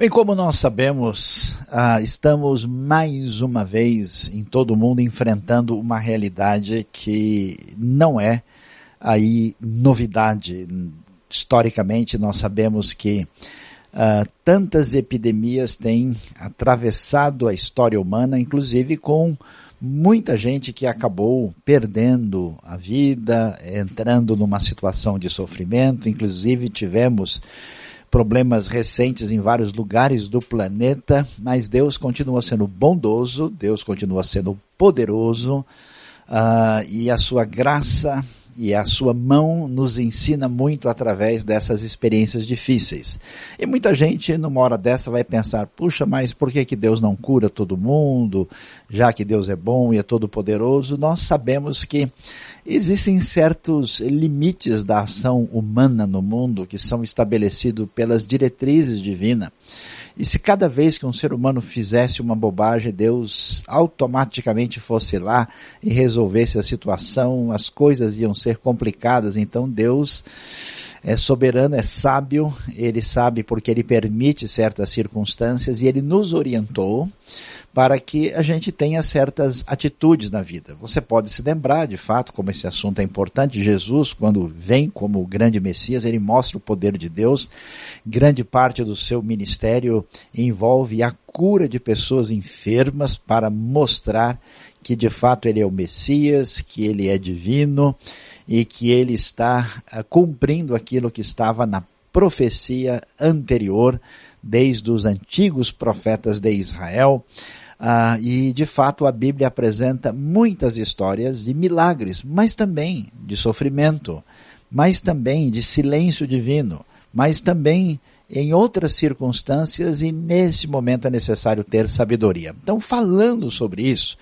Bem, como nós sabemos, ah, estamos mais uma vez em todo o mundo enfrentando uma realidade que não é aí novidade. Historicamente, nós sabemos que ah, tantas epidemias têm atravessado a história humana, inclusive com muita gente que acabou perdendo a vida, entrando numa situação de sofrimento, inclusive tivemos problemas recentes em vários lugares do planeta, mas Deus continua sendo bondoso, Deus continua sendo poderoso, uh, e a sua graça e a sua mão nos ensina muito através dessas experiências difíceis. E muita gente numa hora dessa vai pensar, puxa, mas por que, que Deus não cura todo mundo, já que Deus é bom e é todo poderoso? Nós sabemos que existem certos limites da ação humana no mundo que são estabelecidos pelas diretrizes divinas. E se cada vez que um ser humano fizesse uma bobagem, Deus automaticamente fosse lá e resolvesse a situação, as coisas iam ser complicadas. Então Deus é soberano, é sábio, ele sabe porque ele permite certas circunstâncias e ele nos orientou para que a gente tenha certas atitudes na vida. Você pode se lembrar, de fato, como esse assunto é importante, Jesus, quando vem como o grande Messias, ele mostra o poder de Deus. Grande parte do seu ministério envolve a cura de pessoas enfermas para mostrar que de fato ele é o Messias, que ele é divino e que ele está uh, cumprindo aquilo que estava na profecia anterior desde os antigos profetas de Israel. Ah, e de fato a Bíblia apresenta muitas histórias de milagres, mas também de sofrimento, mas também de silêncio divino, mas também em outras circunstâncias e nesse momento é necessário ter sabedoria. Então, falando sobre isso,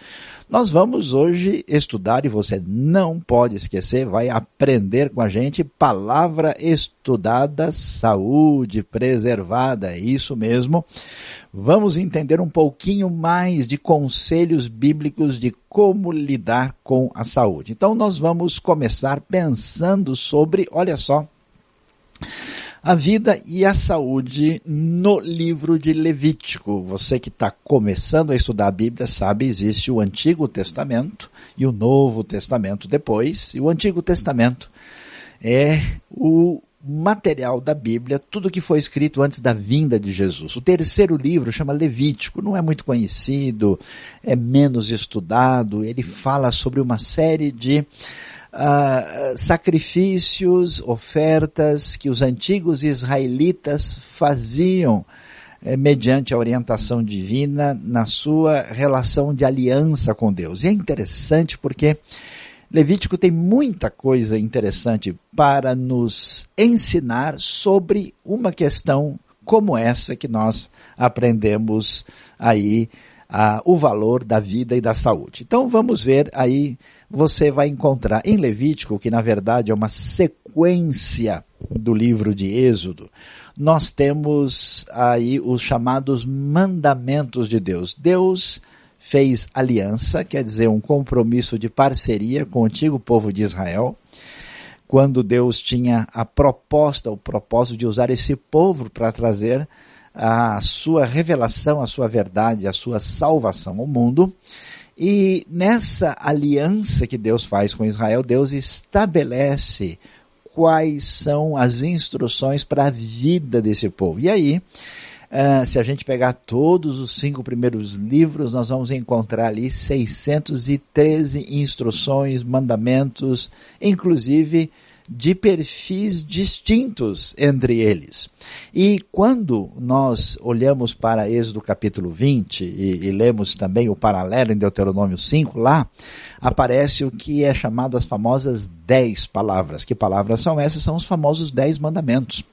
nós vamos hoje estudar e você não pode esquecer, vai aprender com a gente palavra estudada, saúde preservada, é isso mesmo. Vamos entender um pouquinho mais de conselhos bíblicos de como lidar com a saúde. Então nós vamos começar pensando sobre, olha só, a vida e a saúde no livro de Levítico. Você que está começando a estudar a Bíblia sabe, existe o Antigo Testamento e o Novo Testamento depois. E o Antigo Testamento é o material da Bíblia, tudo que foi escrito antes da vinda de Jesus. O terceiro livro chama Levítico, não é muito conhecido, é menos estudado, ele fala sobre uma série de uh, sacrifícios, ofertas que os antigos israelitas faziam eh, mediante a orientação divina na sua relação de aliança com Deus. E é interessante porque Levítico tem muita coisa interessante para nos ensinar sobre uma questão como essa que nós aprendemos aí uh, o valor da vida e da saúde. Então vamos ver aí, você vai encontrar em Levítico, que na verdade é uma sequência do livro de Êxodo, nós temos aí os chamados mandamentos de Deus. Deus fez aliança, quer dizer, um compromisso de parceria com o antigo povo de Israel, quando Deus tinha a proposta, o propósito de usar esse povo para trazer a sua revelação, a sua verdade, a sua salvação ao mundo. E nessa aliança que Deus faz com Israel, Deus estabelece quais são as instruções para a vida desse povo. E aí, uh, se a gente pegar todos os cinco primeiros livros, nós vamos encontrar ali 613 instruções, mandamentos, inclusive de perfis distintos entre eles. E quando nós olhamos para Êxodo capítulo 20 e, e, lemos também o paralelo em Deuteronômio 5, lá aparece o que é chamado as famosas dez palavras. Que palavras são essas? São os famosos dez mandamentos.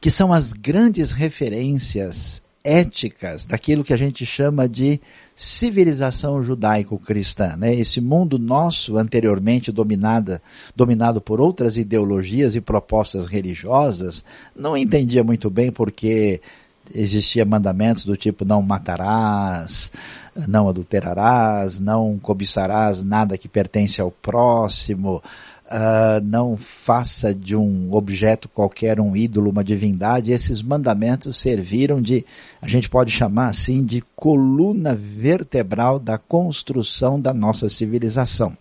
Que são as grandes referências éticas daquilo que a gente chama de civilização judaico-cristã, né? Esse mundo nosso anteriormente dominada, dominado por outras ideologias e propostas religiosas, não entendia muito bem porque existia mandamentos do tipo não matarás, não adulterarás, não cobiçarás nada que pertence ao próximo, uh, não faça de um objeto qualquer um ídolo, uma divindade. Esses mandamentos serviram de, a gente pode chamar assim, de coluna vertebral da construção da nossa civilização.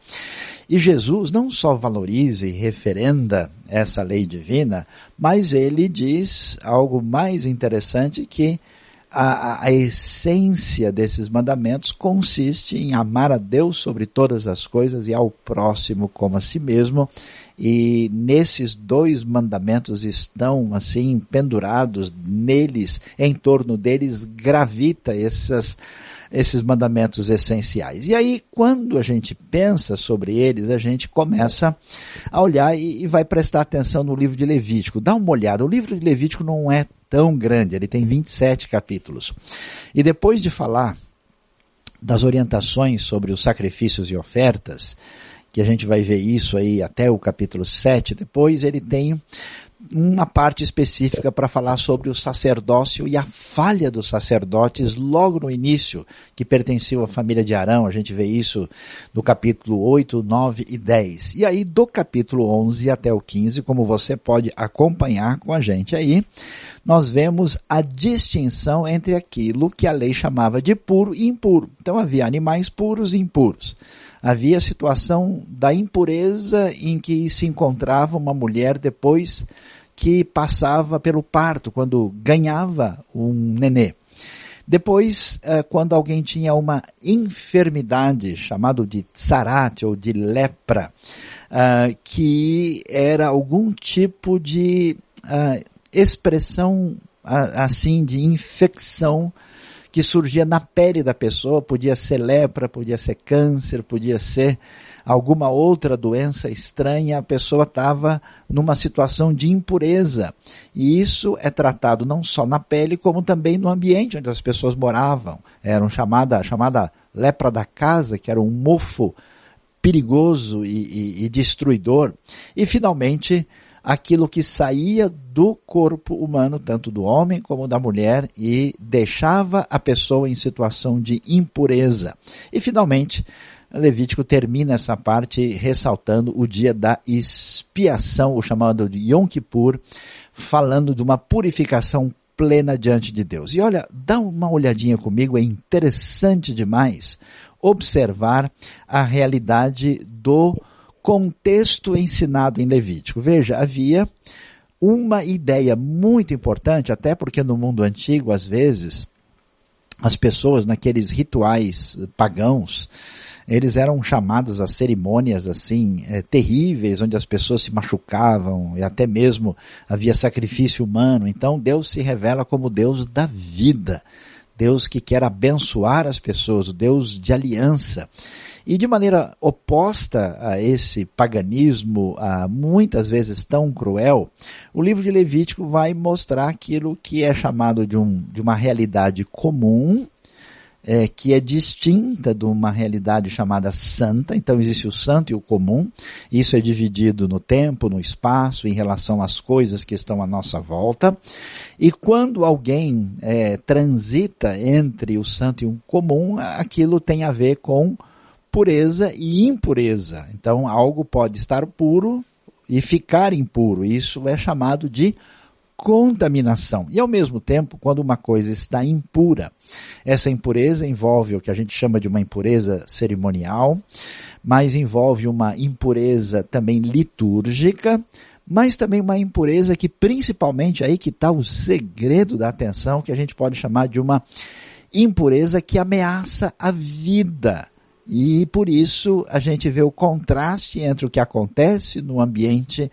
E Jesus não só valoriza e referenda essa lei divina, mas ele diz algo mais interessante que a, a, essência desses mandamentos consiste em amar a Deus sobre todas as coisas e ao próximo como a si mesmo. E nesses dois mandamentos estão assim pendurados neles, em torno deles gravita essas esses mandamentos essenciais. E aí, quando a gente pensa sobre eles, a gente começa a olhar e, e vai prestar atenção no livro de Levítico. Dá uma olhada. O livro de Levítico não é tão grande, ele tem 27 capítulos. E depois de falar das orientações sobre os sacrifícios e ofertas, que a gente vai ver isso aí até o capítulo 7, depois ele tem uma parte específica para falar sobre o sacerdócio e a falha dos sacerdotes logo no início, que pertenciam à família de Arão. A gente vê isso no capítulo 8, 9 e 10. E aí, do capítulo 11 até o 15, como você pode acompanhar com a gente aí, nós vemos a distinção entre aquilo que a lei chamava de puro e impuro. Então havia animais puros e impuros havia a situação da impureza em que se encontrava uma mulher depois que passava pelo parto, quando ganhava um nenê. Depois, eh, quando alguém tinha uma enfermidade chamada de tsarat ou de lepra, eh, que era algum tipo de eh, expressão assim de infecção que surgia na pele da pessoa, podia ser lepra, podia ser câncer, podia ser alguma outra doença estranha, a pessoa estava numa situação de impureza. E isso é tratado não só na pele, como também no ambiente onde as pessoas moravam. Era chamada, chamada lepra da casa, que era um mofo perigoso e, e, e destruidor. E finalmente, aquilo que saía do corpo humano, tanto do homem como da mulher, e deixava a pessoa em situação de impureza. E finalmente, Levítico termina essa parte ressaltando o dia da expiação, o chamado de Yom Kippur, falando de uma purificação plena diante de Deus. E olha, dá uma olhadinha comigo, é interessante demais observar a realidade do contexto ensinado em Levítico. Veja, havia uma ideia muito importante, até porque no mundo antigo, às vezes, as pessoas naqueles rituais pagãos, eles eram chamados a cerimônias assim é, terríveis, onde as pessoas se machucavam e até mesmo havia sacrifício humano. Então Deus se revela como Deus da vida, Deus que quer abençoar as pessoas, o Deus de aliança. E de maneira oposta a esse paganismo, a, muitas vezes tão cruel, o livro de Levítico vai mostrar aquilo que é chamado de, um, de uma realidade comum, é, que é distinta de uma realidade chamada santa. Então existe o santo e o comum. Isso é dividido no tempo, no espaço, em relação às coisas que estão à nossa volta. E quando alguém é, transita entre o santo e o comum, aquilo tem a ver com pureza e impureza. Então, algo pode estar puro e ficar impuro. Isso é chamado de contaminação. E ao mesmo tempo, quando uma coisa está impura, essa impureza envolve o que a gente chama de uma impureza cerimonial, mas envolve uma impureza também litúrgica, mas também uma impureza que principalmente aí que está o segredo da atenção, que a gente pode chamar de uma impureza que ameaça a vida. E por isso a gente vê o contraste entre o que acontece no ambiente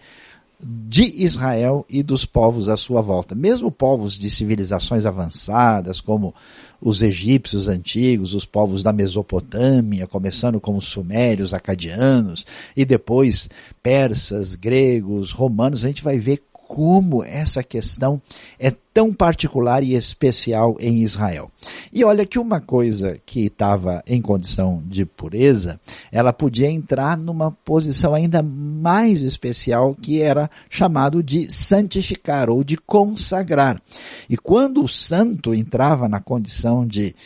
de Israel e dos povos à sua volta. Mesmo povos de civilizações avançadas, como os egípcios antigos, os povos da Mesopotâmia, começando com os sumérios, acadianos, e depois persas, gregos, romanos, a gente vai ver como essa questão é tão particular e especial em Israel. E olha que uma coisa que estava em condição de pureza, ela podia entrar numa posição ainda mais especial que era chamado de santificar ou de consagrar. E quando o santo entrava na condição de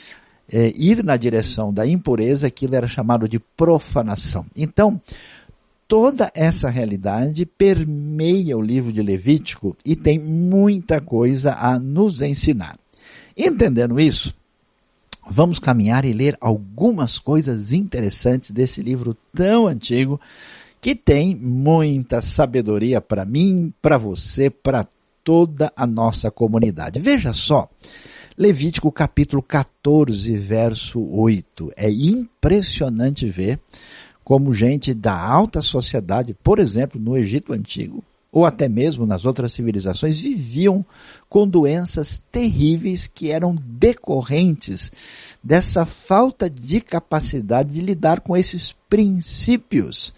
é, ir na direção da impureza, aquilo era chamado de profanação. Então, toda essa realidade permeia o livro de Levítico e tem muita coisa a nos ensinar. Entendendo isso, vamos caminhar e ler algumas coisas interessantes desse livro tão antigo que tem muita sabedoria para mim, para você, para toda a nossa comunidade. Veja só, Levítico capítulo 14, verso 8. É impressionante ver como gente da alta sociedade, por exemplo, no Egito Antigo, ou até mesmo nas outras civilizações, viviam com doenças terríveis que eram decorrentes dessa falta de capacidade de lidar com esses princípios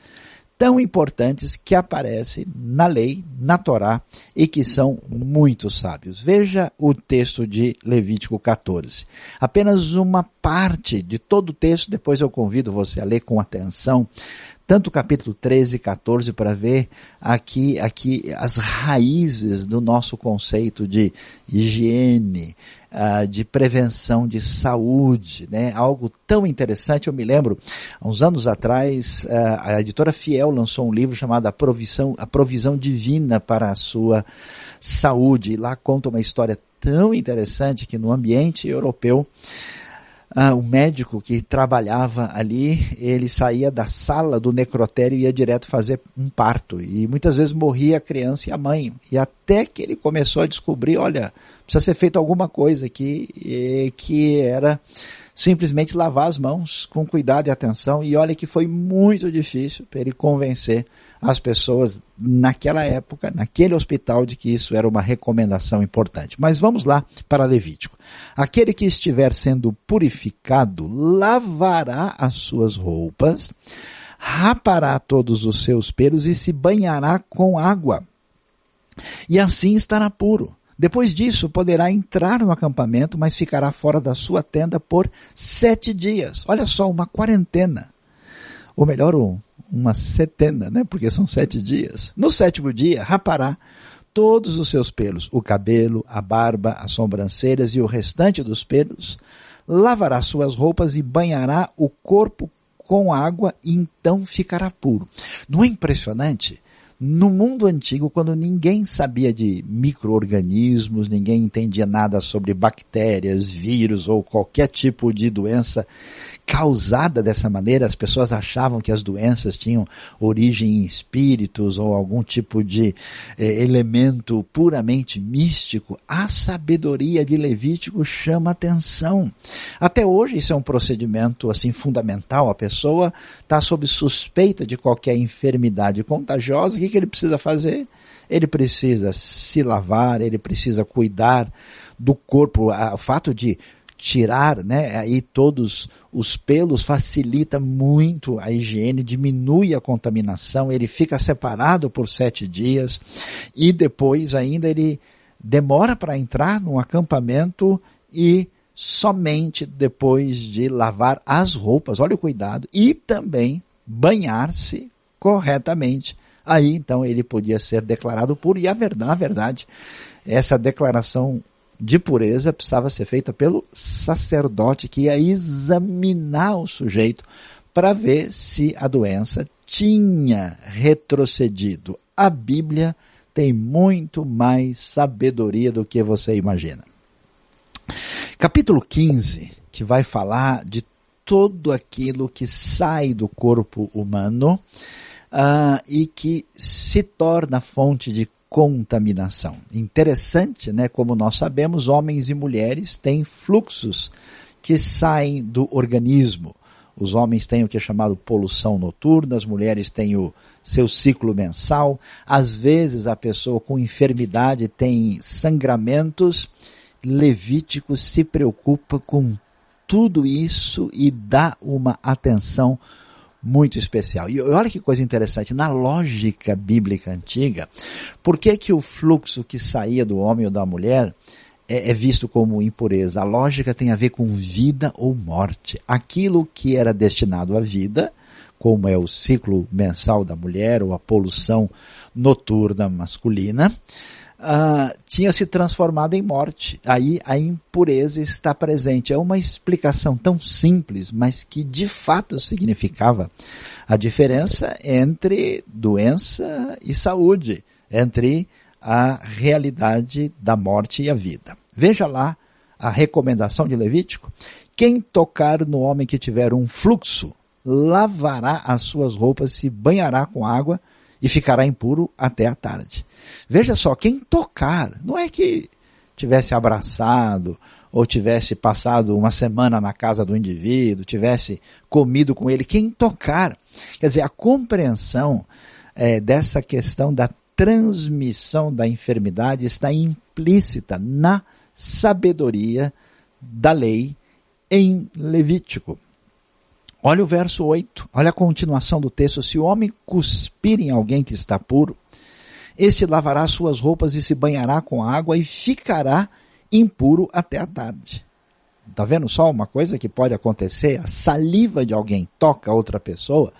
tão importantes que aparecem na lei, na Torá e que são muito sábios. Veja o texto de Levítico 14. Apenas uma parte de todo o texto, depois eu convido você a ler com atenção tanto o capítulo 13 e 14 para ver aqui, aqui as raízes do nosso conceito de higiene, uh, de prevenção de saúde, né? Algo tão interessante. Eu me lembro, há uns anos atrás, uh, a editora Fiel lançou um livro chamado A Provisão, a Provisão Divina para a Sua Saúde. E lá conta uma história tão interessante que no ambiente europeu ah, o médico que trabalhava ali, ele saía da sala do necrotério e ia direto fazer um parto. E muitas vezes morria a criança e a mãe. E até que ele começou a descobrir, olha, precisa ser feita alguma coisa aqui, que era simplesmente lavar as mãos com cuidado e atenção. E olha que foi muito difícil para ele convencer as pessoas naquela época, naquele hospital, de que isso era uma recomendação importante. Mas vamos lá para Levítico. Aquele que estiver sendo purificado lavará as suas roupas, rapará todos os seus pelos e se banhará com água. E assim estará puro. Depois disso, poderá entrar no acampamento, mas ficará fora da sua tenda por sete dias. Olha só, uma quarentena. Ou melhor, uma setena, né? Porque são sete dias. No sétimo dia, rapará todos os seus pelos, o cabelo, a barba, as sobrancelhas e o restante dos pelos. Lavará suas roupas e banhará o corpo com água e então ficará puro. Não é impressionante? No mundo antigo, quando ninguém sabia de micro-organismos, ninguém entendia nada sobre bactérias, vírus ou qualquer tipo de doença causada dessa maneira, as pessoas achavam que as doenças tinham origem em espíritos ou algum tipo de eh, elemento puramente místico, a sabedoria de Levítico chama atenção. Até hoje isso é um procedimento assim fundamental, a pessoa está sob suspeita de qualquer enfermidade contagiosa, o que, que ele precisa fazer? Ele precisa se lavar, ele precisa cuidar do corpo, o fato de tirar, né, aí todos os pelos facilita muito a higiene, diminui a contaminação, ele fica separado por sete dias e depois ainda ele demora para entrar no acampamento e somente depois de lavar as roupas, olha o cuidado, e também banhar-se corretamente. Aí então ele podia ser declarado puro e a verdade, a verdade, essa declaração de pureza precisava ser feita pelo sacerdote que ia examinar o sujeito para ver se a doença tinha retrocedido. A Bíblia tem muito mais sabedoria do que você imagina. Capítulo 15, que vai falar de todo aquilo que sai do corpo humano uh, e que se torna fonte de contaminação. Interessante, né? Como nós sabemos, homens e mulheres têm fluxos que saem do organismo. Os homens têm o que é chamado poluição noturna, as mulheres têm o seu ciclo mensal. Às vezes a pessoa com enfermidade tem sangramentos. Levítico se preocupa com tudo isso e dá uma atenção muito especial. E olha que coisa interessante, na lógica bíblica antiga, por que que o fluxo que saía do homem ou da mulher é, é, visto como impureza? A lógica tem a ver com vida ou morte. Aquilo que era destinado à vida, como é o ciclo mensal da mulher ou a poluição noturna masculina, uh, tinha se transformado em morte. Aí a impureza está presente. É uma explicação tão simples, mas que de fato significava a diferença entre doença e saúde, entre a realidade da morte e a vida. Veja lá a recomendação de Levítico. Quem tocar no homem que tiver um fluxo, lavará as suas roupas, se banhará com água e ficará impuro até a tarde. Veja só, quem tocar, não é que tivesse abraçado ou tivesse passado uma semana na casa do indivíduo, tivesse comido com ele, quem tocar. Quer dizer, a compreensão é, dessa questão da transmissão da enfermidade está implícita na sabedoria da lei em Levítico. Olha o verso 8, olha a continuação do texto. Se o homem cuspir em alguém que está puro, esse lavará suas roupas e se banhará com água e ficará impuro até a tarde. Está vendo só uma coisa que pode acontecer? A saliva de alguém toca outra pessoa,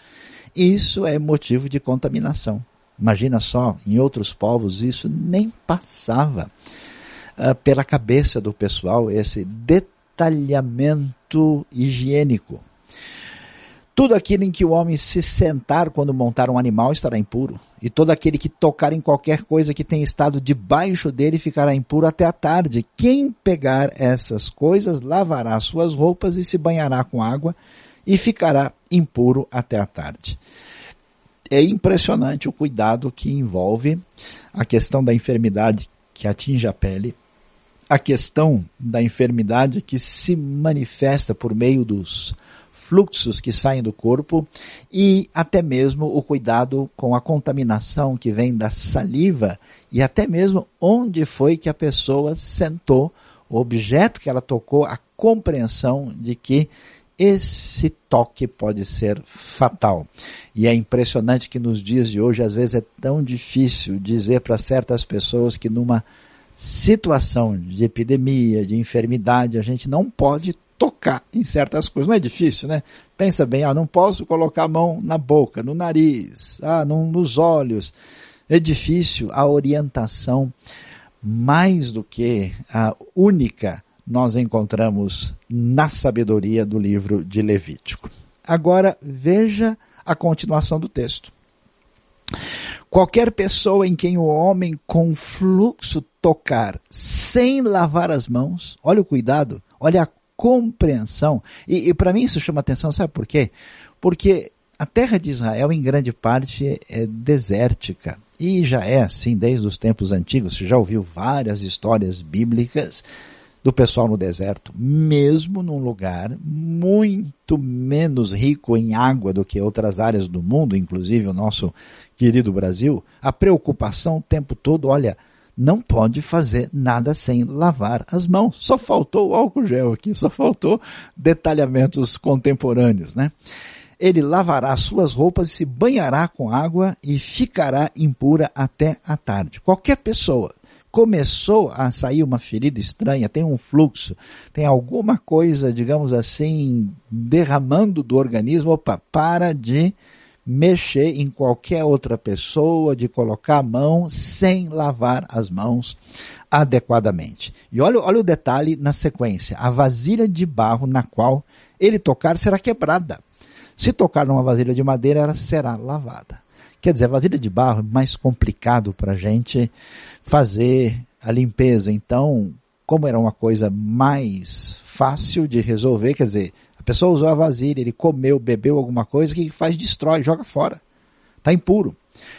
isso é motivo de contaminação. Imagina só, em outros povos isso nem passava uh, pela cabeça do pessoal, esse detalhamento higiênico. Tudo aquilo em que o homem se sentar quando montar um animal estará impuro, e todo aquele que tocar em qualquer coisa que tenha estado debaixo dele ficará impuro até a tarde. Quem pegar essas coisas lavará suas roupas e se banhará com água e ficará impuro até a tarde. É impressionante o cuidado que envolve a questão da enfermidade que atinge a pele, a questão da enfermidade que se manifesta por meio dos fluxos que saem do corpo e até mesmo o cuidado com a contaminação que vem da saliva e até mesmo onde foi que a pessoa sentou, o objeto que ela tocou, a compreensão de que esse toque pode ser fatal. E é impressionante que nos dias de hoje, às vezes, é tão difícil dizer para certas pessoas que numa situação de epidemia, de enfermidade, a gente não pode tocar em certas coisas. Não é difícil, né? Pensa bem, ah, não posso colocar a mão na boca, no nariz, ah, no, nos olhos. É difícil a orientação, mais do que a única, nós encontramos na sabedoria do livro de Levítico. Agora, veja a continuação do texto. Qualquer pessoa em quem o homem com fluxo tocar sem lavar as mãos, olha o cuidado, olha a compreensão. E, e para mim isso chama atenção, sabe por quê? Porque a terra de Israel, em grande parte, é desértica. E já é assim desde os tempos antigos. Você já ouviu várias histórias bíblicas do pessoal no deserto, mesmo num lugar muito menos rico em água do que outras áreas do mundo, inclusive o nosso querido Brasil, a preocupação o tempo todo, olha, não pode fazer nada sem lavar as mãos. Só faltou o álcool gel aqui, só faltou detalhamentos contemporâneos, né? Ele lavará suas roupas, se banhará com água e ficará impura até a tarde. Qualquer pessoa começou a sair uma ferida estranha, tem um fluxo, tem alguma coisa, digamos assim, derramando do organismo, opa, para de mexer em qualquer outra pessoa, de colocar a mão sem lavar as mãos adequadamente. E olha, olha o detalhe na sequência. A vasilha de barro na qual ele tocar será quebrada. Se tocar numa vasilha de madeira, ela será lavada. Quer dizer, a vasilha de barro é mais complicado para a gente fazer a limpeza. Então, como era uma coisa mais fácil de resolver, quer dizer, pessoa usou a vasilha, ele comeu, bebeu alguma coisa, que faz? Destrói, joga fora. Está impuro.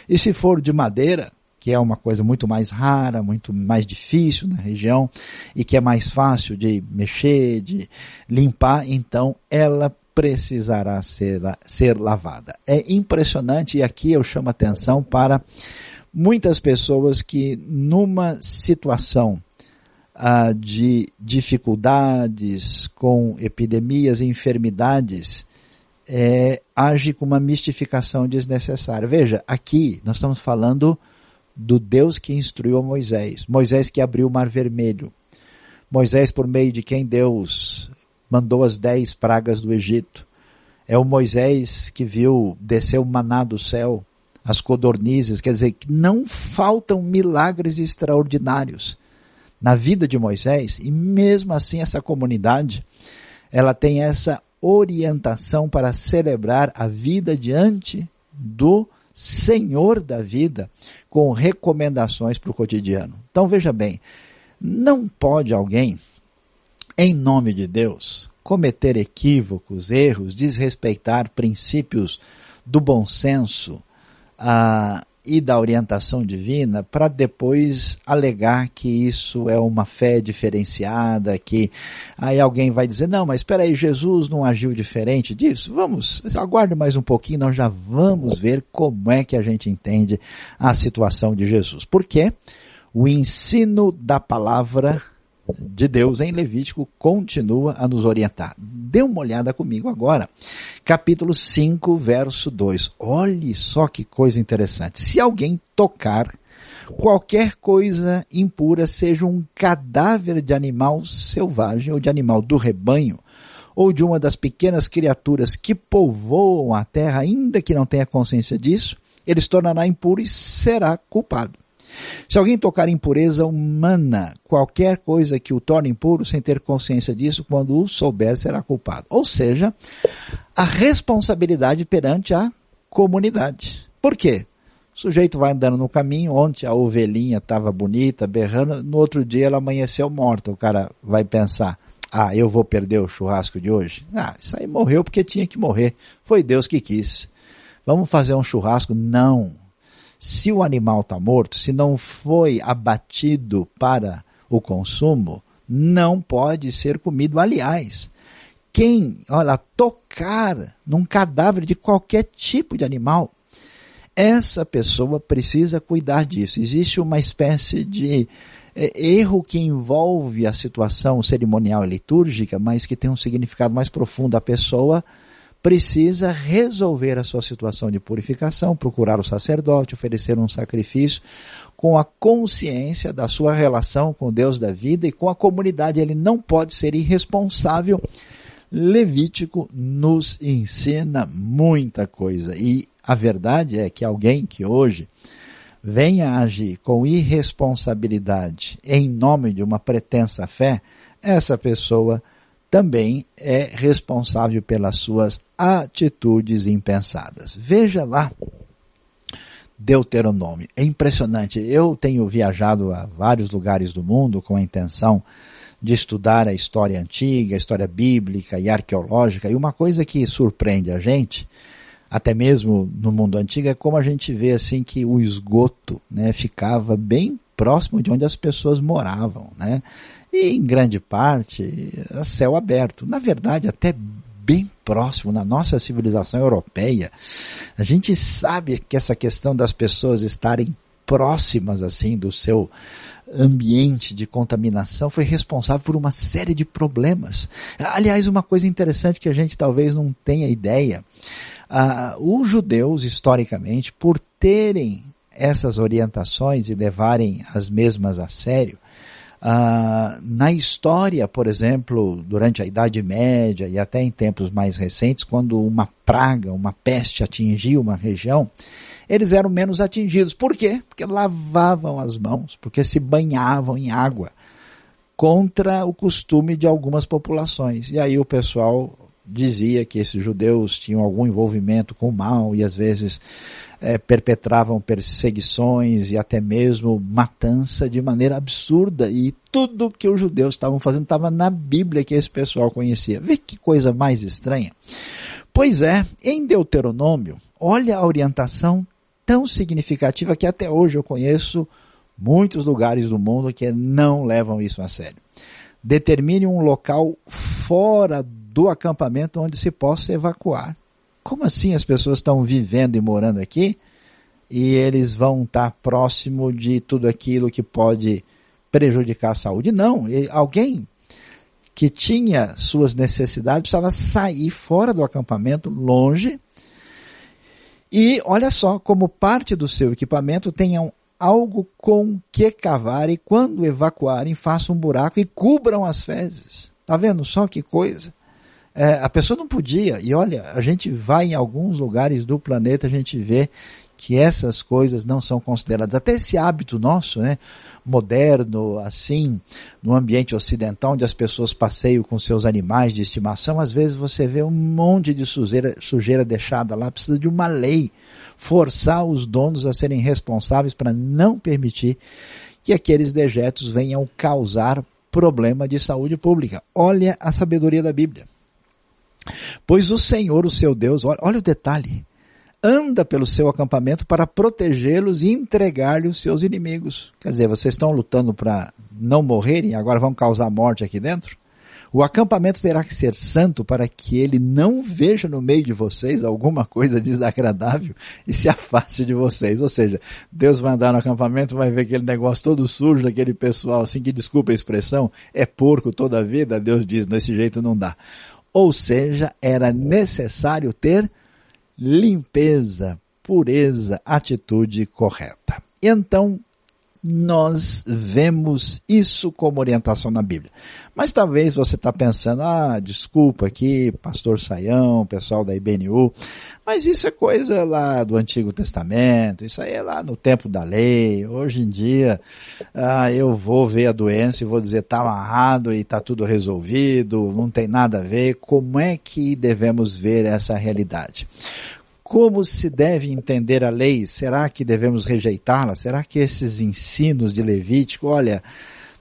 E se for de madeira, que é uma coisa muito mais rara, muito mais difícil na região e que é mais fácil de mexer, de limpar, então ela precisará ser, ser lavada. É impressionante e aqui eu chamo atenção para muitas pessoas que numa situação ah, de dificuldades com epidemias e enfermidades, é, age com uma mistificação desnecessária. Veja, aqui nós estamos falando do Deus que instruiu Moisés. Moisés que abriu o mar vermelho. Moisés por meio de quem Deus mandou as dez pragas do Egito. É o Moisés que viu descer o maná do céu as codornizes, quer dizer, que não faltam milagres extraordinários na vida de Moisés, e mesmo assim essa comunidade, ela tem essa orientação para celebrar a vida diante do Senhor da vida, com recomendações para o cotidiano. Então veja bem, não pode alguém, em nome de Deus, cometer equívocos, erros, desrespeitar princípios do bom senso, ah, e da orientação divina para depois alegar que isso é uma fé diferenciada, que aí alguém vai dizer, não, mas espera aí, Jesus não agiu diferente disso? Vamos, aguarde mais um pouquinho, nós já vamos ver como é que a gente entende a situação de Jesus. Porque o ensino da palavra de Deus em Levítico continua a nos orientar. Dê uma olhada comigo agora. Capítulo 5, verso 2. Olhe só que coisa interessante. Se alguém tocar qualquer coisa impura, seja um cadáver de animal selvagem ou de animal do rebanho, ou de uma das pequenas criaturas que povoam a terra, ainda que não tenha consciência disso, ele se tornará impuro e será culpado. Se alguém tocar impureza humana, qualquer coisa que o torne impuro sem ter consciência disso, quando o souber, será culpado. Ou seja, a responsabilidade perante a comunidade. Por quê? O sujeito vai andando no caminho, ontem a ovelhinha estava bonita, berrando, no outro dia ela amanheceu morta. O cara vai pensar, ah, eu vou perder o churrasco de hoje? Ah, isso aí morreu porque tinha que morrer. Foi Deus que quis. Vamos fazer um churrasco? Não. Se o animal está morto, se não foi abatido para o consumo, não pode ser comido. Aliás, quem, olha, tocar num cadáver de qualquer tipo de animal, essa pessoa precisa cuidar disso. Existe uma espécie de é, erro que envolve a situação cerimonial e litúrgica, mas que tem um significado mais profundo. A pessoa precisa resolver a sua situação de purificação, procurar o sacerdote, oferecer um sacrifício com a consciência da sua relação com Deus da vida e com a comunidade. Ele não pode ser irresponsável. Levítico nos ensina muita coisa e a verdade é que alguém que hoje venha agir com irresponsabilidade em nome de uma pretensa fé, essa pessoa também é responsável pelas suas atitudes impensadas. Veja lá Deuteronômio. É impressionante. Eu tenho viajado a vários lugares do mundo com a intenção de estudar a história antiga, a história bíblica e arqueológica, e uma coisa que surpreende a gente, até mesmo no mundo antigo, é como a gente vê assim que o esgoto né, ficava bem próximo de onde as pessoas moravam. Né? E em grande parte a céu aberto. Na verdade, até bem próximo na nossa civilização europeia. A gente sabe que essa questão das pessoas estarem próximas assim do seu ambiente de contaminação foi responsável por uma série de problemas. Aliás, uma coisa interessante que a gente talvez não tenha ideia, uh, os judeus historicamente, por terem essas orientações e levarem as mesmas a sério, ah, na história, por exemplo, durante a Idade Média e até em tempos mais recentes, quando uma praga, uma peste atingia uma região, eles eram menos atingidos. Por quê? Porque lavavam as mãos, porque se banhavam em água, contra o costume de algumas populações. E aí o pessoal dizia que esses judeus tinham algum envolvimento com o mal e às vezes é, perpetravam perseguições e até mesmo matança de maneira absurda. E tudo que os judeus estavam fazendo estava na Bíblia que esse pessoal conhecia. Vê que coisa mais estranha. Pois é, em Deuteronômio, olha a orientação tão significativa que até hoje eu conheço muitos lugares do mundo que não levam isso a sério. Determine um local fora do acampamento onde se possa evacuar. Como assim as pessoas estão vivendo e morando aqui e eles vão estar próximo de tudo aquilo que pode prejudicar a saúde? Não, alguém que tinha suas necessidades precisava sair fora do acampamento, longe, e olha só, como parte do seu equipamento tenham algo com que cavar e quando evacuarem façam um buraco e cubram as fezes. Tá vendo só que coisa? É, a pessoa não podia, e olha, a gente vai em alguns lugares do planeta, a gente vê que essas coisas não são consideradas. Até esse hábito nosso, né, moderno, assim, no ambiente ocidental, onde as pessoas passeiam com seus animais de estimação, às vezes você vê um monte de sujeira, sujeira deixada lá, precisa de uma lei, forçar os donos a serem responsáveis para não permitir que aqueles dejetos venham causar problema de saúde pública. Olha a sabedoria da Bíblia. Pois o Senhor, o seu Deus, olha, olha o detalhe, anda pelo seu acampamento para protegê-los e entregar-lhe os seus inimigos. Quer dizer, vocês estão lutando para não morrerem agora vão causar morte aqui dentro? O acampamento terá que ser santo para que ele não veja no meio de vocês alguma coisa desagradável e se afaste de vocês. Ou seja, Deus vai andar no acampamento, vai ver aquele negócio todo sujo daquele pessoal, assim que desculpa a expressão, é porco toda a vida. Deus diz, desse jeito não dá. Ou seja, era necessário ter limpeza, pureza, atitude correta. Então, nós vemos isso como orientação na Bíblia. Mas talvez você está pensando, ah, desculpa aqui, pastor Saião, pessoal da IBNU, mas isso é coisa lá do Antigo Testamento, isso aí é lá no tempo da lei. Hoje em dia, ah, eu vou ver a doença e vou dizer está amarrado e está tudo resolvido, não tem nada a ver. Como é que devemos ver essa realidade? Como se deve entender a lei? Será que devemos rejeitá-la? Será que esses ensinos de Levítico, olha,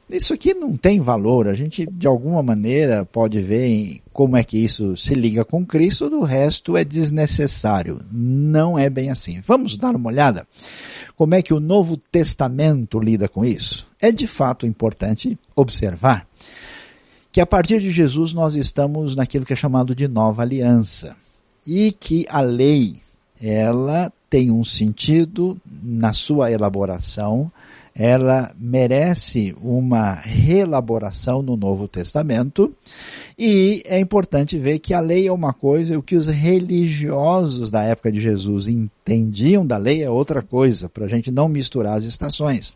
isso aqui não tem valor. A gente, de alguma maneira, pode ver como é que isso se liga com Cristo, do resto é desnecessário. Não é bem assim. Vamos dar uma olhada? Como é que o Novo Testamento lida com isso? É de fato importante observar que a partir de Jesus nós estamos naquilo que é chamado de nova aliança e que a lei ela tem um sentido na sua elaboração, ela merece uma reelaboração no Novo Testamento, e é importante ver que a lei é uma coisa o que os religiosos da época de Jesus entendiam da lei é outra coisa, para a gente não misturar as estações.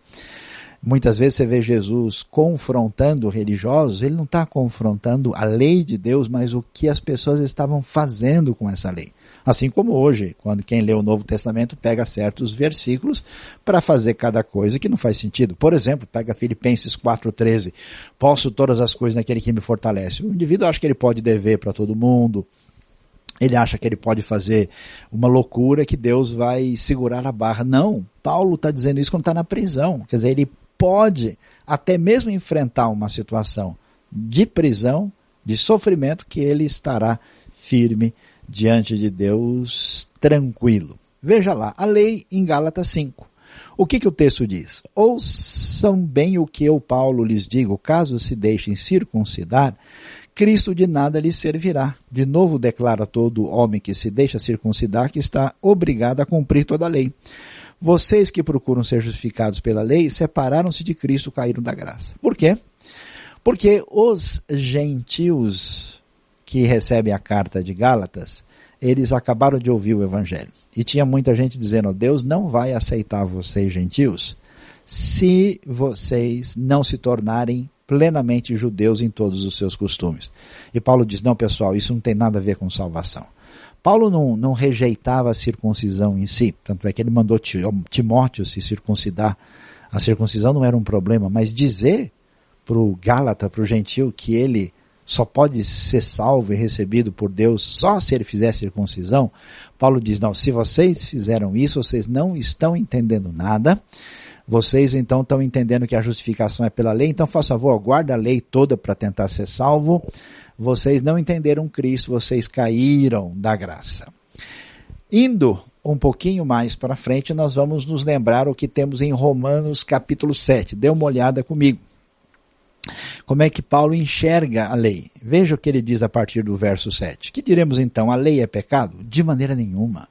Muitas vezes você vê Jesus confrontando religiosos, ele não está confrontando a lei de Deus, mas o que as pessoas estavam fazendo com essa lei. Assim como hoje, quando quem lê o Novo Testamento pega certos versículos para fazer cada coisa que não faz sentido. Por exemplo, pega Filipenses 4,13, posso todas as coisas naquele que me fortalece. O indivíduo acha que ele pode dever para todo mundo, ele acha que ele pode fazer uma loucura que Deus vai segurar a barra. Não, Paulo está dizendo isso quando está na prisão. Quer dizer, ele pode até mesmo enfrentar uma situação de prisão, de sofrimento, que ele estará firme diante de Deus, tranquilo. Veja lá, a lei em Gálatas 5. O que, que o texto diz? Ouçam bem o que eu, Paulo, lhes digo, caso se deixem circuncidar, Cristo de nada lhes servirá. De novo declara todo homem que se deixa circuncidar que está obrigado a cumprir toda a lei. Vocês que procuram ser justificados pela lei, separaram-se de Cristo, caíram da graça. Por quê? Porque os gentios que recebem a carta de Gálatas, eles acabaram de ouvir o evangelho. E tinha muita gente dizendo, Deus não vai aceitar vocês gentios se vocês não se tornarem plenamente judeus em todos os seus costumes. E Paulo diz, não pessoal, isso não tem nada a ver com salvação. Paulo não, não rejeitava a circuncisão em si, tanto é que ele mandou Timóteo se circuncidar. A circuncisão não era um problema, mas dizer para o Gálata, para o gentil, que ele só pode ser salvo e recebido por Deus só se ele fizer circuncisão, Paulo diz, não, se vocês fizeram isso, vocês não estão entendendo nada, vocês então estão entendendo que a justificação é pela lei, então faça favor, guarda a lei toda para tentar ser salvo, vocês não entenderam Cristo, vocês caíram da graça. Indo um pouquinho mais para frente, nós vamos nos lembrar o que temos em Romanos capítulo 7. Dê uma olhada comigo. Como é que Paulo enxerga a lei? Veja o que ele diz a partir do verso 7. Que diremos então? A lei é pecado? De maneira nenhuma.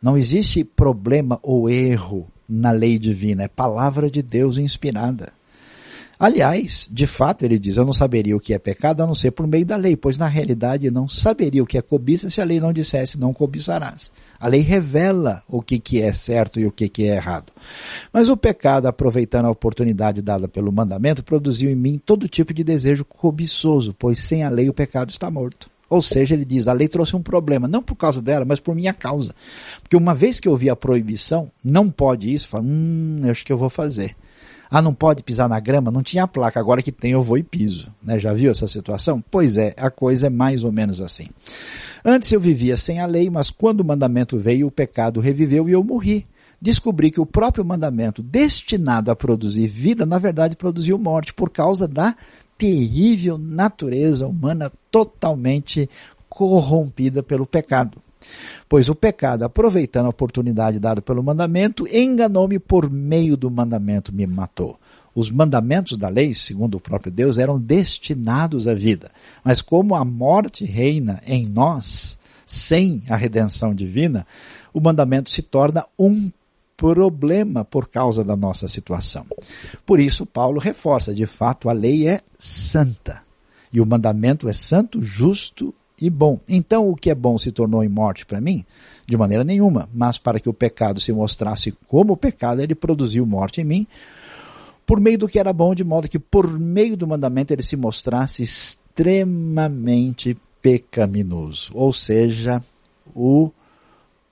Não existe problema ou erro na lei divina, é palavra de Deus inspirada. Aliás, de fato, ele diz, eu não saberia o que é pecado a não ser por meio da lei, pois na realidade não saberia o que é cobiça se a lei não dissesse não cobiçarás. A lei revela o que, que é certo e o que, que é errado. Mas o pecado, aproveitando a oportunidade dada pelo mandamento, produziu em mim todo tipo de desejo cobiçoso, pois sem a lei o pecado está morto. Ou seja, ele diz, a lei trouxe um problema, não por causa dela, mas por minha causa. Porque uma vez que eu vi a proibição, não pode isso, falo, hum, acho que eu vou fazer. Ah, não pode pisar na grama? Não tinha placa, agora que tem eu vou e piso. Né? Já viu essa situação? Pois é, a coisa é mais ou menos assim. Antes eu vivia sem a lei, mas quando o mandamento veio, o pecado reviveu e eu morri. Descobri que o próprio mandamento, destinado a produzir vida, na verdade produziu morte por causa da terrível natureza humana totalmente corrompida pelo pecado. Pois o pecado, aproveitando a oportunidade dada pelo mandamento, enganou-me por meio do mandamento, me matou. Os mandamentos da lei, segundo o próprio Deus, eram destinados à vida. Mas como a morte reina em nós, sem a redenção divina, o mandamento se torna um problema por causa da nossa situação. Por isso, Paulo reforça: de fato, a lei é santa. E o mandamento é santo, justo e bom. Então, o que é bom se tornou em morte para mim? De maneira nenhuma. Mas para que o pecado se mostrasse como pecado, ele produziu morte em mim, por meio do que era bom, de modo que por meio do mandamento ele se mostrasse extremamente pecaminoso. Ou seja, o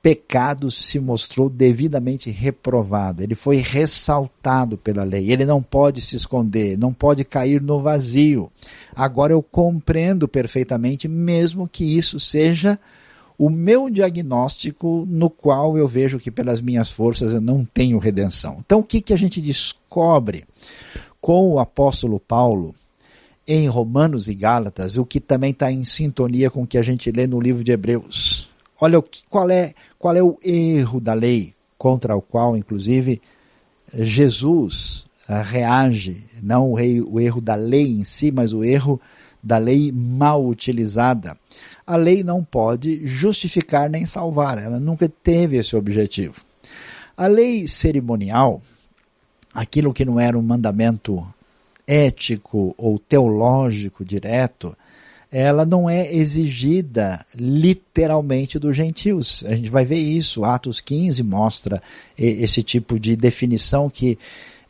pecado se mostrou devidamente reprovado, ele foi ressaltado pela lei, ele não pode se esconder, não pode cair no vazio. Agora eu compreendo perfeitamente, mesmo que isso seja o meu diagnóstico no qual eu vejo que pelas minhas forças eu não tenho redenção. Então o que, que a gente descobre com o apóstolo Paulo em Romanos e Gálatas, o que também está em sintonia com o que a gente lê no livro de Hebreus? Olha qual, é, qual é o erro da lei contra o qual, inclusive, Jesus uh, reage, não o erro da lei em si, mas o erro da lei mal utilizada. A lei não pode justificar nem salvar, ela nunca teve esse objetivo. A lei cerimonial, aquilo que não era um mandamento ético ou teológico direto, ela não é exigida literalmente dos gentios. A gente vai ver isso. Atos 15 mostra esse tipo de definição que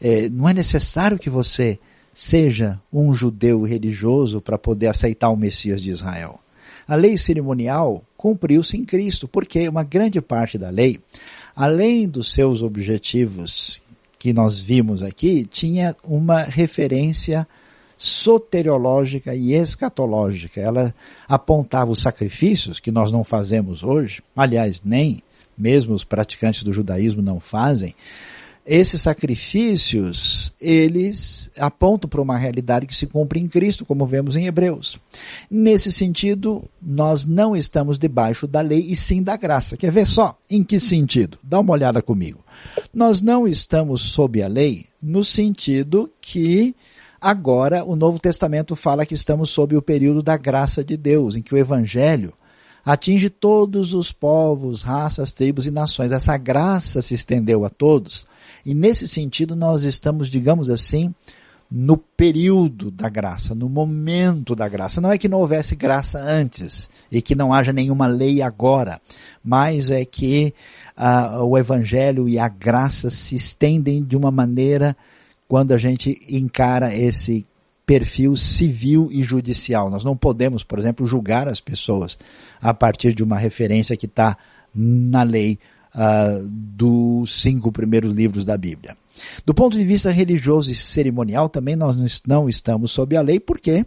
é, não é necessário que você seja um judeu religioso para poder aceitar o Messias de Israel. A lei cerimonial cumpriu-se em Cristo, porque uma grande parte da lei, além dos seus objetivos que nós vimos aqui, tinha uma referência soteriológica e escatológica. Ela apontava os sacrifícios que nós não fazemos hoje, aliás, nem mesmo os praticantes do judaísmo não fazem. Esses sacrifícios, eles apontam para uma realidade que se cumpre em Cristo, como vemos em Hebreus. Nesse sentido, nós não estamos debaixo da lei e sim da graça. Quer ver só? Em que sentido? Dá uma olhada comigo. Nós não estamos sob a lei no sentido que Agora, o Novo Testamento fala que estamos sob o período da graça de Deus, em que o Evangelho atinge todos os povos, raças, tribos e nações. Essa graça se estendeu a todos. E nesse sentido, nós estamos, digamos assim, no período da graça, no momento da graça. Não é que não houvesse graça antes e que não haja nenhuma lei agora, mas é que uh, o Evangelho e a graça se estendem de uma maneira quando a gente encara esse perfil civil e judicial. Nós não podemos, por exemplo, julgar as pessoas a partir de uma referência que está na lei uh, dos cinco primeiros livros da Bíblia. Do ponto de vista religioso e cerimonial, também nós não estamos sob a lei, porque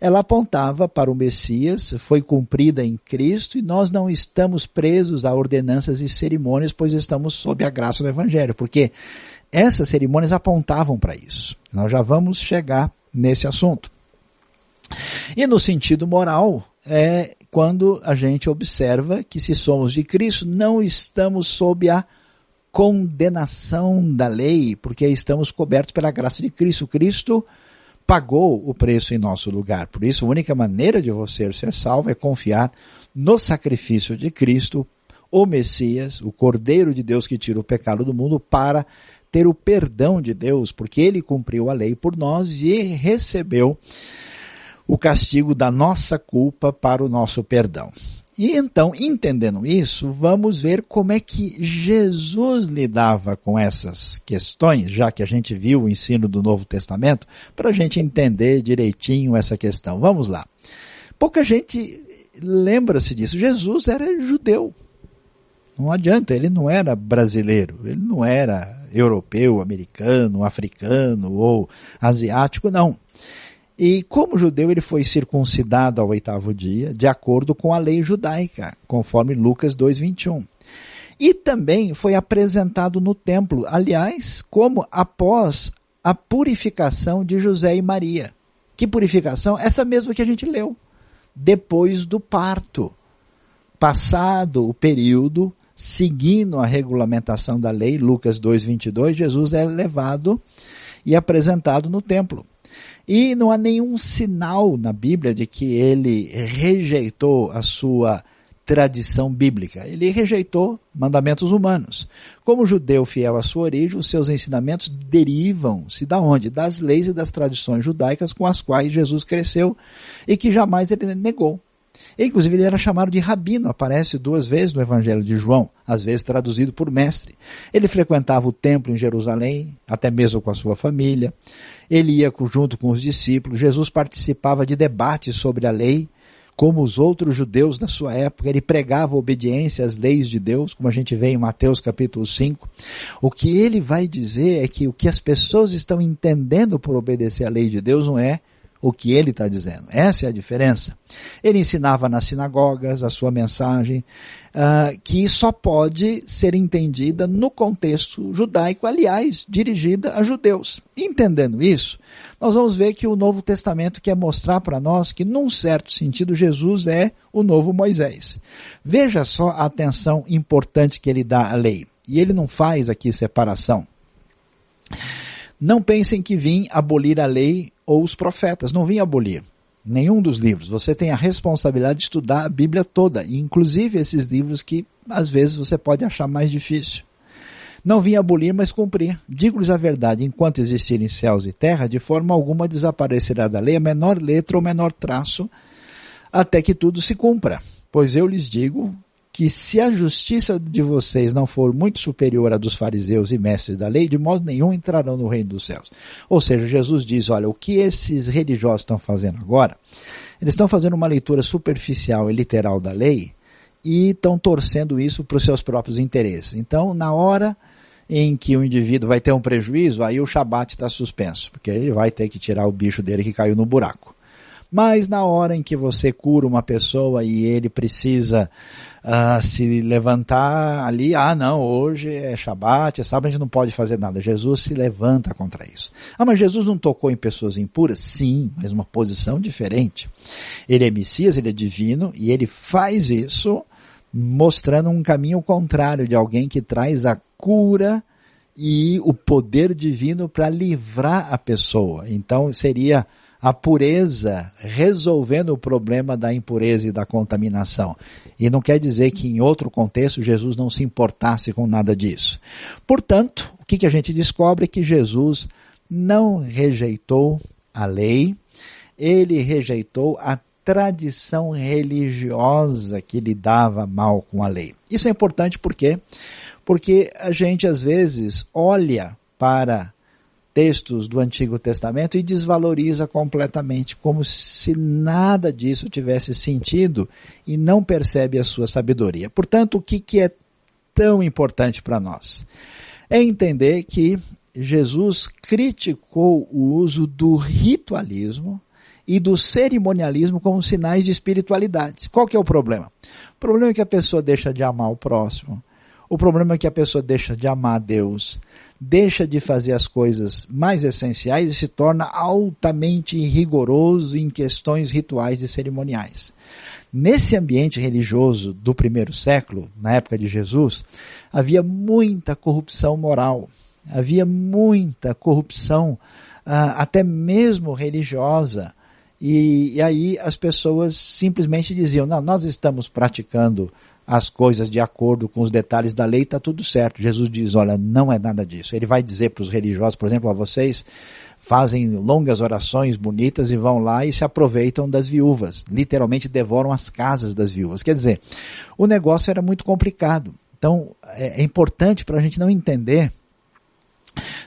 ela apontava para o Messias, foi cumprida em Cristo e nós não estamos presos a ordenanças e cerimônias, pois estamos sob a graça do Evangelho. Porque essas cerimônias apontavam para isso. Nós já vamos chegar nesse assunto. E no sentido moral, é quando a gente observa que se somos de Cristo, não estamos sob a condenação da lei, porque estamos cobertos pela graça de Cristo. Cristo pagou o preço em nosso lugar. Por isso, a única maneira de você ser salvo é confiar no sacrifício de Cristo, o Messias, o Cordeiro de Deus que tira o pecado do mundo, para ter o perdão de Deus, porque ele cumpriu a lei por nós e recebeu o castigo da nossa culpa para o nosso perdão. E então, entendendo isso, vamos ver como é que Jesus lidava com essas questões, já que a gente viu o ensino do Novo Testamento, para a gente entender direitinho essa questão. Vamos lá. Pouca gente lembra-se disso, Jesus era judeu. Não adianta, ele não era brasileiro, ele não era europeu, americano, africano ou asiático, não. E como judeu, ele foi circuncidado ao oitavo dia, de acordo com a lei judaica, conforme Lucas 2,21. E também foi apresentado no templo, aliás, como após a purificação de José e Maria. Que purificação? Essa mesma que a gente leu. Depois do parto. Passado o período, seguindo a regulamentação da lei, Lucas 2,22, Jesus é levado e apresentado no templo. E não há nenhum sinal na Bíblia de que ele rejeitou a sua tradição bíblica. Ele rejeitou mandamentos humanos. Como judeu fiel à sua origem, os seus ensinamentos derivam-se da onde? Das leis e das tradições judaicas com as quais Jesus cresceu e que jamais ele negou. Inclusive ele era chamado de rabino, aparece duas vezes no Evangelho de João, às vezes traduzido por mestre. Ele frequentava o templo em Jerusalém, até mesmo com a sua família. Ele ia junto com os discípulos. Jesus participava de debates sobre a lei como os outros judeus da sua época, ele pregava obediência às leis de Deus, como a gente vê em Mateus capítulo 5. O que ele vai dizer é que o que as pessoas estão entendendo por obedecer à lei de Deus não é o que ele está dizendo. Essa é a diferença. Ele ensinava nas sinagogas a sua mensagem, uh, que só pode ser entendida no contexto judaico, aliás, dirigida a judeus. Entendendo isso, nós vamos ver que o Novo Testamento quer mostrar para nós que, num certo sentido, Jesus é o novo Moisés. Veja só a atenção importante que ele dá à lei. E ele não faz aqui separação. Não pensem que vim abolir a lei ou os profetas. Não vim abolir nenhum dos livros. Você tem a responsabilidade de estudar a Bíblia toda, inclusive esses livros que às vezes você pode achar mais difícil. Não vim abolir, mas cumprir. Digo-lhes a verdade, enquanto existirem céus e terra, de forma alguma desaparecerá da lei a menor letra ou menor traço, até que tudo se cumpra. Pois eu lhes digo que se a justiça de vocês não for muito superior à dos fariseus e mestres da lei, de modo nenhum entrarão no reino dos céus. Ou seja, Jesus diz, olha, o que esses religiosos estão fazendo agora, eles estão fazendo uma leitura superficial e literal da lei e estão torcendo isso para os seus próprios interesses. Então, na hora em que o indivíduo vai ter um prejuízo, aí o Shabat está suspenso, porque ele vai ter que tirar o bicho dele que caiu no buraco. Mas na hora em que você cura uma pessoa e ele precisa uh, se levantar ali, ah não, hoje é Shabat, é sábado, a gente não pode fazer nada. Jesus se levanta contra isso. Ah, mas Jesus não tocou em pessoas impuras? Sim, mas uma posição diferente. Ele é Messias, ele é divino e ele faz isso mostrando um caminho contrário de alguém que traz a cura e o poder divino para livrar a pessoa. Então seria a pureza resolvendo o problema da impureza e da contaminação. E não quer dizer que em outro contexto Jesus não se importasse com nada disso. Portanto, o que, que a gente descobre é que Jesus não rejeitou a lei, ele rejeitou a tradição religiosa que lidava mal com a lei. Isso é importante porque porque a gente às vezes olha para textos do Antigo Testamento e desvaloriza completamente, como se nada disso tivesse sentido e não percebe a sua sabedoria. Portanto, o que, que é tão importante para nós? É entender que Jesus criticou o uso do ritualismo e do cerimonialismo como sinais de espiritualidade. Qual que é o problema? O problema é que a pessoa deixa de amar o próximo. O problema é que a pessoa deixa de amar Deus deixa de fazer as coisas mais essenciais e se torna altamente rigoroso em questões rituais e cerimoniais. Nesse ambiente religioso do primeiro século, na época de Jesus, havia muita corrupção moral, havia muita corrupção, ah, até mesmo religiosa. E, e aí as pessoas simplesmente diziam: não, nós estamos praticando as coisas de acordo com os detalhes da lei, está tudo certo. Jesus diz, olha, não é nada disso. Ele vai dizer para os religiosos, por exemplo, a vocês fazem longas orações bonitas e vão lá e se aproveitam das viúvas. Literalmente devoram as casas das viúvas. Quer dizer, o negócio era muito complicado. Então, é, é importante para a gente não entender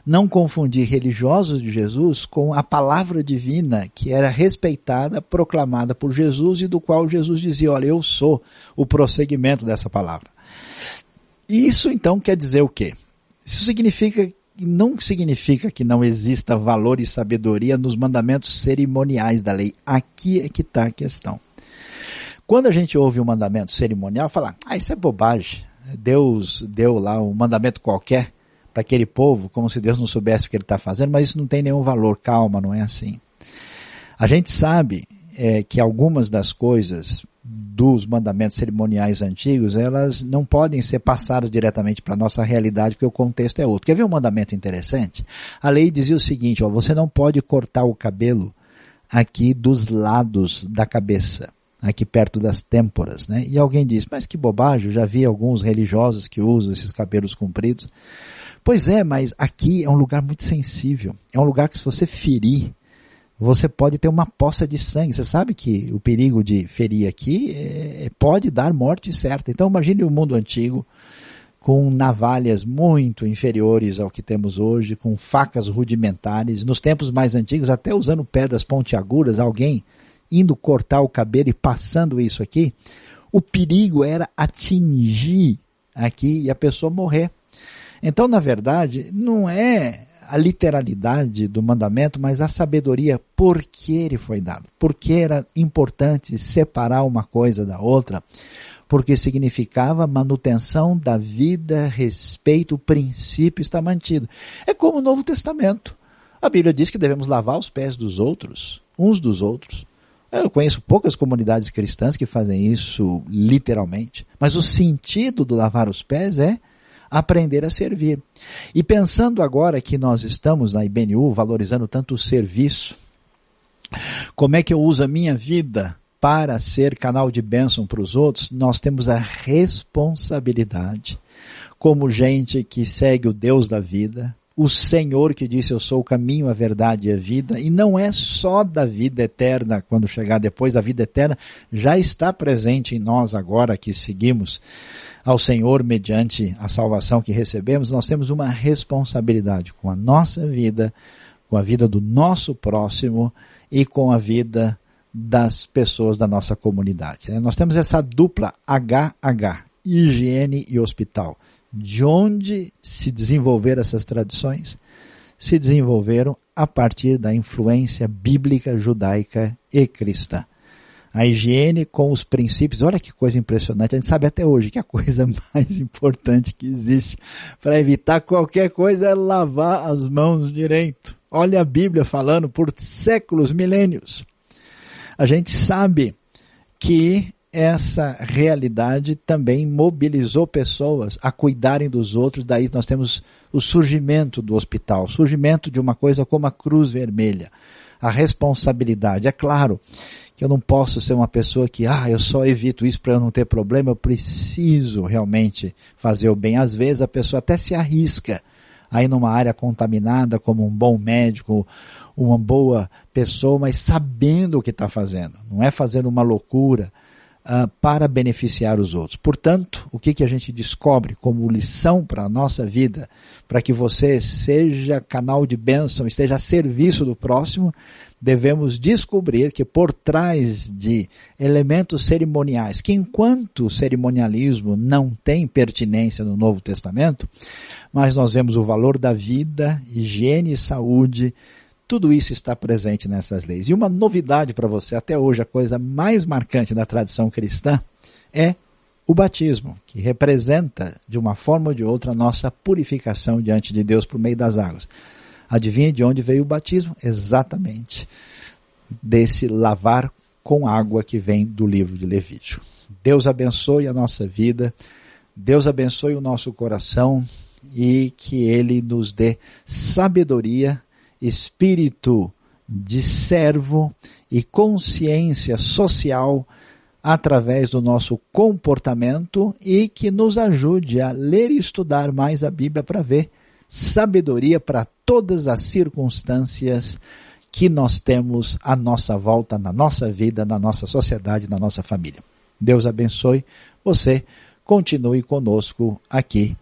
não confundir religiosos de Jesus com a palavra divina que era respeitada, proclamada por Jesus e do qual Jesus dizia: Olha, eu sou o prosseguimento dessa palavra. Isso então quer dizer o quê? Isso significa não significa que não exista valor e sabedoria nos mandamentos cerimoniais da lei. Aqui é que está a questão. Quando a gente ouve um mandamento cerimonial, fala, ah, isso é bobagem. Deus deu lá um mandamento qualquer para aquele povo, como se Deus não soubesse o que ele está fazendo, mas isso não tem nenhum valor. Calma, não é assim. A gente sabe é, que algumas das coisas dos mandamentos cerimoniais antigos, elas não podem ser passadas diretamente para a nossa realidade, porque o contexto é outro. Quer ver um mandamento interessante? A lei dizia o seguinte, ó, você não pode cortar o cabelo aqui dos lados da cabeça, aqui perto das têmporas, né? E alguém diz, mas que bobagem, eu já vi alguns religiosos que usam esses cabelos compridos. Pois é, mas aqui é um lugar muito sensível. É um lugar que se você ferir, você pode ter uma poça de sangue. Você sabe que o perigo de ferir aqui é, pode dar morte certa. Então imagine o mundo antigo com navalhas muito inferiores ao que temos hoje, com facas rudimentares. Nos tempos mais antigos, até usando pedras pontiagudas, alguém indo cortar o cabelo e passando isso aqui, o perigo era atingir aqui e a pessoa morrer. Então, na verdade, não é a literalidade do mandamento, mas a sabedoria por que ele foi dado. Por que era importante separar uma coisa da outra? Porque significava manutenção da vida, respeito, o princípio está mantido. É como o Novo Testamento. A Bíblia diz que devemos lavar os pés dos outros, uns dos outros. Eu conheço poucas comunidades cristãs que fazem isso literalmente, mas o sentido do lavar os pés é aprender a servir. E pensando agora que nós estamos na IBNU valorizando tanto o serviço, como é que eu uso a minha vida para ser canal de bênção para os outros? Nós temos a responsabilidade, como gente que segue o Deus da vida, o Senhor que disse eu sou o caminho, a verdade e a vida, e não é só da vida eterna, quando chegar depois da vida eterna, já está presente em nós agora que seguimos ao Senhor mediante a salvação que recebemos, nós temos uma responsabilidade com a nossa vida, com a vida do nosso próximo e com a vida das pessoas da nossa comunidade. Né? Nós temos essa dupla HH, higiene e hospital. De onde se desenvolveram essas tradições? Se desenvolveram a partir da influência bíblica, judaica e cristã a higiene com os princípios. Olha que coisa impressionante. A gente sabe até hoje que a coisa mais importante que existe para evitar qualquer coisa é lavar as mãos direito. Olha a Bíblia falando por séculos, milênios. A gente sabe que essa realidade também mobilizou pessoas a cuidarem dos outros. Daí nós temos o surgimento do hospital, o surgimento de uma coisa como a Cruz Vermelha, a responsabilidade. É claro que eu não posso ser uma pessoa que, ah, eu só evito isso para eu não ter problema, eu preciso realmente fazer o bem. Às vezes a pessoa até se arrisca aí numa área contaminada como um bom médico, uma boa pessoa, mas sabendo o que está fazendo. Não é fazendo uma loucura uh, para beneficiar os outros. Portanto, o que, que a gente descobre como lição para a nossa vida, para que você seja canal de bênção, esteja a serviço do próximo, devemos descobrir que por trás de elementos cerimoniais, que enquanto o cerimonialismo não tem pertinência no Novo Testamento, mas nós vemos o valor da vida, higiene e saúde, tudo isso está presente nessas leis. E uma novidade para você, até hoje, a coisa mais marcante da tradição cristã é o batismo, que representa, de uma forma ou de outra, a nossa purificação diante de Deus por meio das águas. Adivinha de onde veio o batismo? Exatamente desse lavar com água que vem do livro de Levítico. Deus abençoe a nossa vida, Deus abençoe o nosso coração e que Ele nos dê sabedoria, espírito de servo e consciência social através do nosso comportamento e que nos ajude a ler e estudar mais a Bíblia para ver sabedoria para todas as circunstâncias que nós temos à nossa volta, na nossa vida, na nossa sociedade, na nossa família. Deus abençoe você. Continue conosco aqui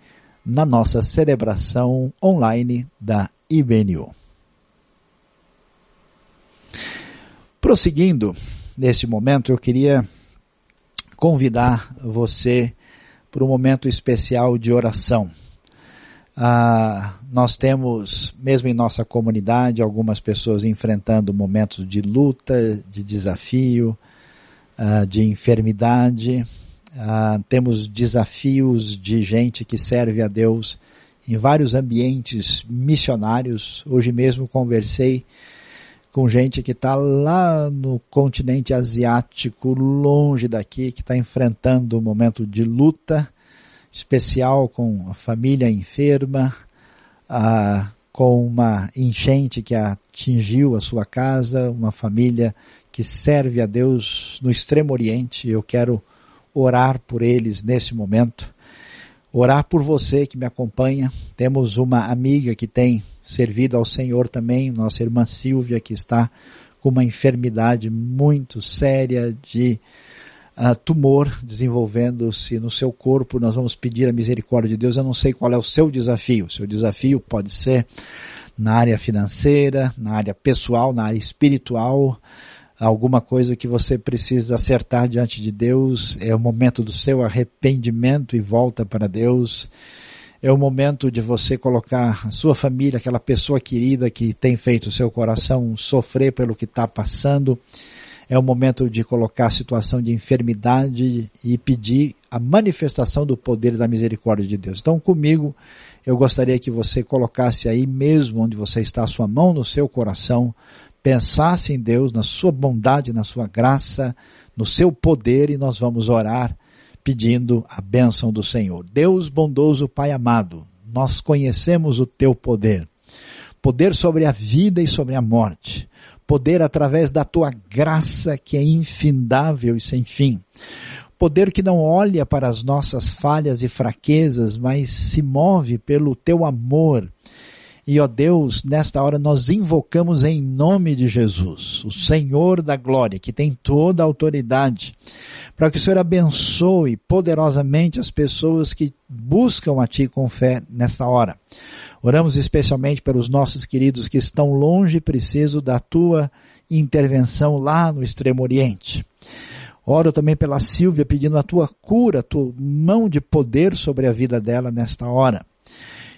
na nossa celebração online da IBNU. Prosseguindo, nesse momento, eu queria convidar você para um momento especial de oração. Ah, nós temos, mesmo em nossa comunidade, algumas pessoas enfrentando momentos de luta, de desafio, ah, de enfermidade. Ah, temos desafios de gente que serve a Deus em vários ambientes missionários. Hoje mesmo conversei com gente que está lá no continente asiático, longe daqui, que está enfrentando um momento de luta especial com a família enferma, ah, com uma enchente que atingiu a sua casa, uma família que serve a Deus no Extremo Oriente. Eu quero orar por eles nesse momento. Orar por você que me acompanha. Temos uma amiga que tem servido ao Senhor também, nossa irmã Silvia, que está com uma enfermidade muito séria de uh, tumor desenvolvendo-se no seu corpo. Nós vamos pedir a misericórdia de Deus. Eu não sei qual é o seu desafio. O seu desafio pode ser na área financeira, na área pessoal, na área espiritual, alguma coisa que você precisa acertar diante de Deus. É o momento do seu arrependimento e volta para Deus é o momento de você colocar a sua família, aquela pessoa querida que tem feito o seu coração sofrer pelo que está passando. É o momento de colocar a situação de enfermidade e pedir a manifestação do poder da misericórdia de Deus. Então, comigo, eu gostaria que você colocasse aí mesmo onde você está a sua mão no seu coração, pensasse em Deus, na sua bondade, na sua graça, no seu poder e nós vamos orar pedindo a bênção do Senhor. Deus bondoso, Pai amado, nós conhecemos o teu poder. Poder sobre a vida e sobre a morte. Poder através da tua graça que é infindável e sem fim. Poder que não olha para as nossas falhas e fraquezas, mas se move pelo teu amor e, ó Deus, nesta hora nós invocamos em nome de Jesus, o Senhor da glória, que tem toda a autoridade, para que o Senhor abençoe poderosamente as pessoas que buscam a Ti com fé nesta hora. Oramos especialmente pelos nossos queridos que estão longe e preciso da Tua intervenção lá no Extremo Oriente. Oro também pela Silvia pedindo a Tua cura, a Tua mão de poder sobre a vida dela nesta hora.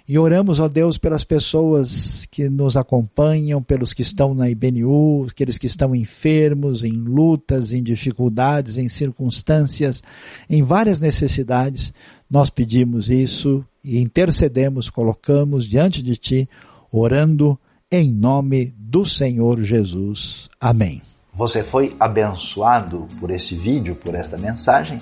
E oramos, ó Deus, pelas pessoas que nos acompanham, pelos que estão na IBNU, aqueles que estão enfermos, em lutas, em dificuldades, em circunstâncias, em várias necessidades. Nós pedimos isso e intercedemos, colocamos diante de Ti, orando em nome do Senhor Jesus. Amém. Você foi abençoado por esse vídeo, por esta mensagem?